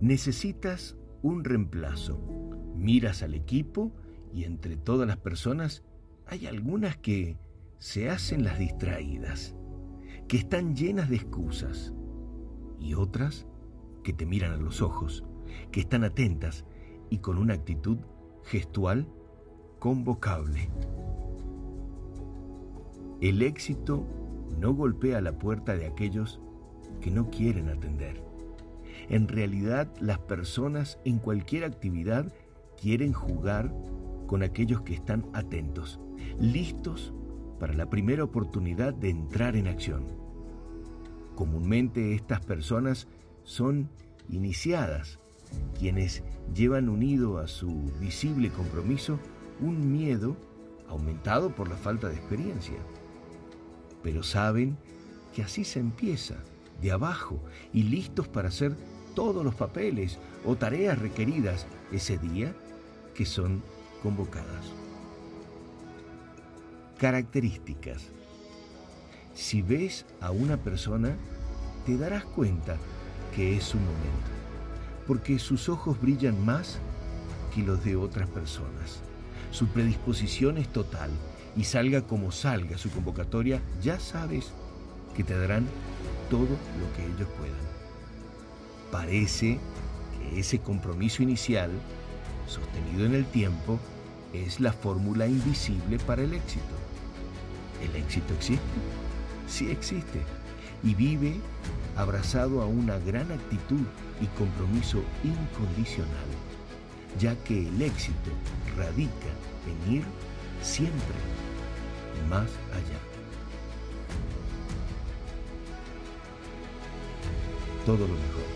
Necesitas un reemplazo. Miras al equipo y entre todas las personas hay algunas que se hacen las distraídas, que están llenas de excusas y otras que te miran a los ojos, que están atentas y con una actitud gestual convocable. El éxito no golpea la puerta de aquellos que no quieren atender. En realidad, las personas en cualquier actividad quieren jugar con aquellos que están atentos, listos para la primera oportunidad de entrar en acción. Comúnmente estas personas son iniciadas, quienes llevan unido a su visible compromiso un miedo aumentado por la falta de experiencia. Pero saben que así se empieza, de abajo, y listos para hacer todos los papeles o tareas requeridas ese día que son convocadas. Características. Si ves a una persona, te darás cuenta que es su momento, porque sus ojos brillan más que los de otras personas. Su predisposición es total y salga como salga su convocatoria, ya sabes que te darán todo lo que ellos puedan. Parece que ese compromiso inicial, sostenido en el tiempo, es la fórmula invisible para el éxito. ¿El éxito existe? Sí existe. Y vive abrazado a una gran actitud y compromiso incondicional, ya que el éxito radica en ir siempre más allá. Todo lo mejor.